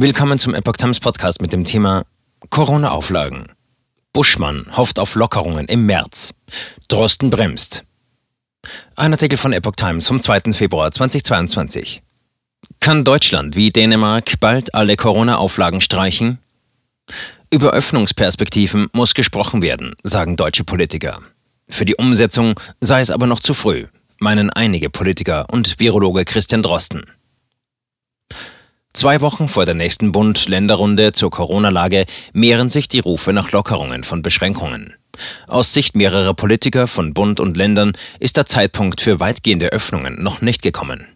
Willkommen zum Epoch Times Podcast mit dem Thema Corona-Auflagen. Buschmann hofft auf Lockerungen im März. Drosten bremst. Ein Artikel von Epoch Times vom 2. Februar 2022. Kann Deutschland wie Dänemark bald alle Corona-Auflagen streichen? Über Öffnungsperspektiven muss gesprochen werden, sagen deutsche Politiker. Für die Umsetzung sei es aber noch zu früh, meinen einige Politiker und Virologe Christian Drosten. Zwei Wochen vor der nächsten Bund-Länder-Runde zur Corona-Lage mehren sich die Rufe nach Lockerungen von Beschränkungen. Aus Sicht mehrerer Politiker von Bund und Ländern ist der Zeitpunkt für weitgehende Öffnungen noch nicht gekommen.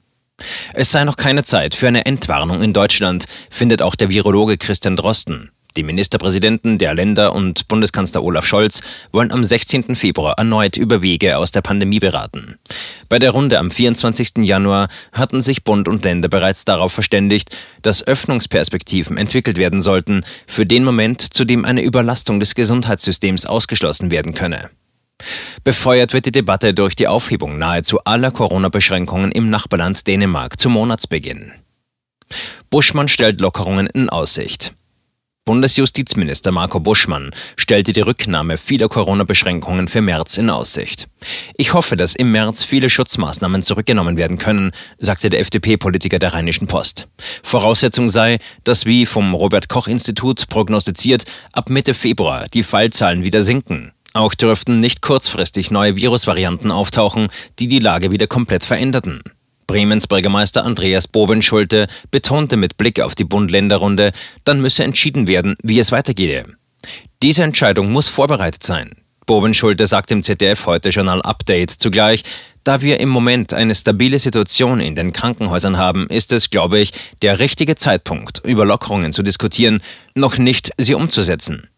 Es sei noch keine Zeit für eine Entwarnung in Deutschland, findet auch der Virologe Christian Drosten. Die Ministerpräsidenten der Länder und Bundeskanzler Olaf Scholz wollen am 16. Februar erneut über Wege aus der Pandemie beraten. Bei der Runde am 24. Januar hatten sich Bund und Länder bereits darauf verständigt, dass Öffnungsperspektiven entwickelt werden sollten für den Moment, zu dem eine Überlastung des Gesundheitssystems ausgeschlossen werden könne. Befeuert wird die Debatte durch die Aufhebung nahezu aller Corona-Beschränkungen im Nachbarland Dänemark zum Monatsbeginn. Buschmann stellt Lockerungen in Aussicht. Bundesjustizminister Marco Buschmann stellte die Rücknahme vieler Corona-Beschränkungen für März in Aussicht. Ich hoffe, dass im März viele Schutzmaßnahmen zurückgenommen werden können, sagte der FDP-Politiker der Rheinischen Post. Voraussetzung sei, dass wie vom Robert Koch Institut prognostiziert, ab Mitte Februar die Fallzahlen wieder sinken. Auch dürften nicht kurzfristig neue Virusvarianten auftauchen, die die Lage wieder komplett veränderten. Bremens Bürgermeister Andreas Bovenschulte betonte mit Blick auf die Bund-Länder-Runde, dann müsse entschieden werden, wie es weitergehe. Diese Entscheidung muss vorbereitet sein. Bovenschulte sagt im ZDF heute Journal Update zugleich, da wir im Moment eine stabile Situation in den Krankenhäusern haben, ist es, glaube ich, der richtige Zeitpunkt, über Lockerungen zu diskutieren, noch nicht sie umzusetzen.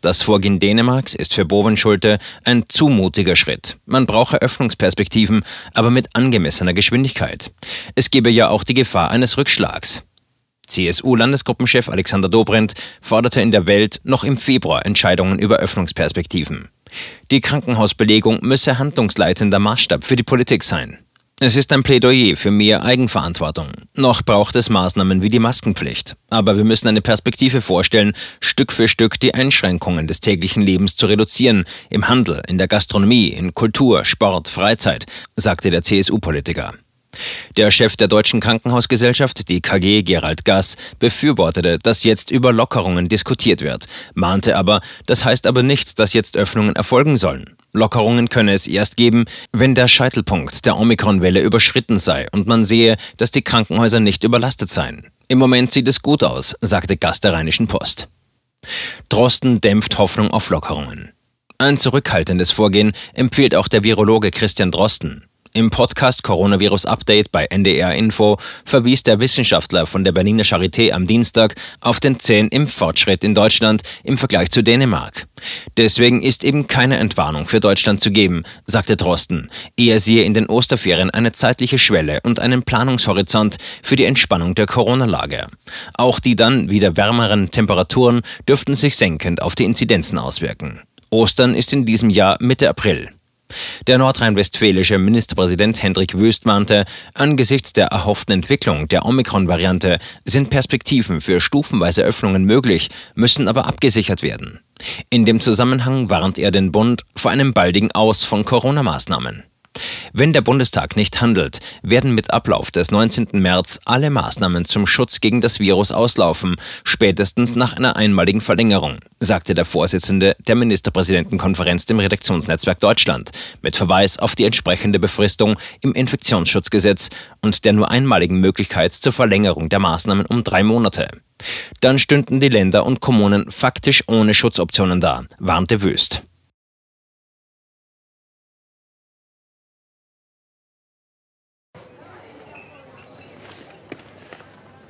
Das Vorgehen Dänemarks ist für Bovenschulte ein zumutiger Schritt. Man brauche Öffnungsperspektiven, aber mit angemessener Geschwindigkeit. Es gebe ja auch die Gefahr eines Rückschlags. CSU-Landesgruppenchef Alexander Dobrindt forderte in der Welt noch im Februar Entscheidungen über Öffnungsperspektiven. Die Krankenhausbelegung müsse handlungsleitender Maßstab für die Politik sein. Es ist ein Plädoyer für mehr Eigenverantwortung. Noch braucht es Maßnahmen wie die Maskenpflicht. Aber wir müssen eine Perspektive vorstellen, Stück für Stück die Einschränkungen des täglichen Lebens zu reduzieren. Im Handel, in der Gastronomie, in Kultur, Sport, Freizeit, sagte der CSU-Politiker. Der Chef der Deutschen Krankenhausgesellschaft, die KG Gerald Gass, befürwortete, dass jetzt über Lockerungen diskutiert wird, mahnte aber, das heißt aber nicht, dass jetzt Öffnungen erfolgen sollen. Lockerungen könne es erst geben, wenn der Scheitelpunkt der Omikron-Welle überschritten sei und man sehe, dass die Krankenhäuser nicht überlastet seien. Im Moment sieht es gut aus, sagte Gast der Rheinischen Post. Drosten dämpft Hoffnung auf Lockerungen. Ein zurückhaltendes Vorgehen empfiehlt auch der Virologe Christian Drosten. Im Podcast Coronavirus Update bei NDR Info verwies der Wissenschaftler von der Berliner Charité am Dienstag auf den zähen Impffortschritt in Deutschland im Vergleich zu Dänemark. Deswegen ist eben keine Entwarnung für Deutschland zu geben, sagte Drosten. Er sehe in den Osterferien eine zeitliche Schwelle und einen Planungshorizont für die Entspannung der Corona-Lage. Auch die dann wieder wärmeren Temperaturen dürften sich senkend auf die Inzidenzen auswirken. Ostern ist in diesem Jahr Mitte April. Der nordrhein-westfälische Ministerpräsident Hendrik Wüst mahnte, angesichts der erhofften Entwicklung der Omikron-Variante sind Perspektiven für stufenweise Öffnungen möglich, müssen aber abgesichert werden. In dem Zusammenhang warnt er den Bund vor einem baldigen Aus von Corona-Maßnahmen. Wenn der Bundestag nicht handelt, werden mit Ablauf des 19. März alle Maßnahmen zum Schutz gegen das Virus auslaufen, spätestens nach einer einmaligen Verlängerung, sagte der Vorsitzende der Ministerpräsidentenkonferenz dem Redaktionsnetzwerk Deutschland, mit Verweis auf die entsprechende Befristung im Infektionsschutzgesetz und der nur einmaligen Möglichkeit zur Verlängerung der Maßnahmen um drei Monate. Dann stünden die Länder und Kommunen faktisch ohne Schutzoptionen da, warnte Wüst.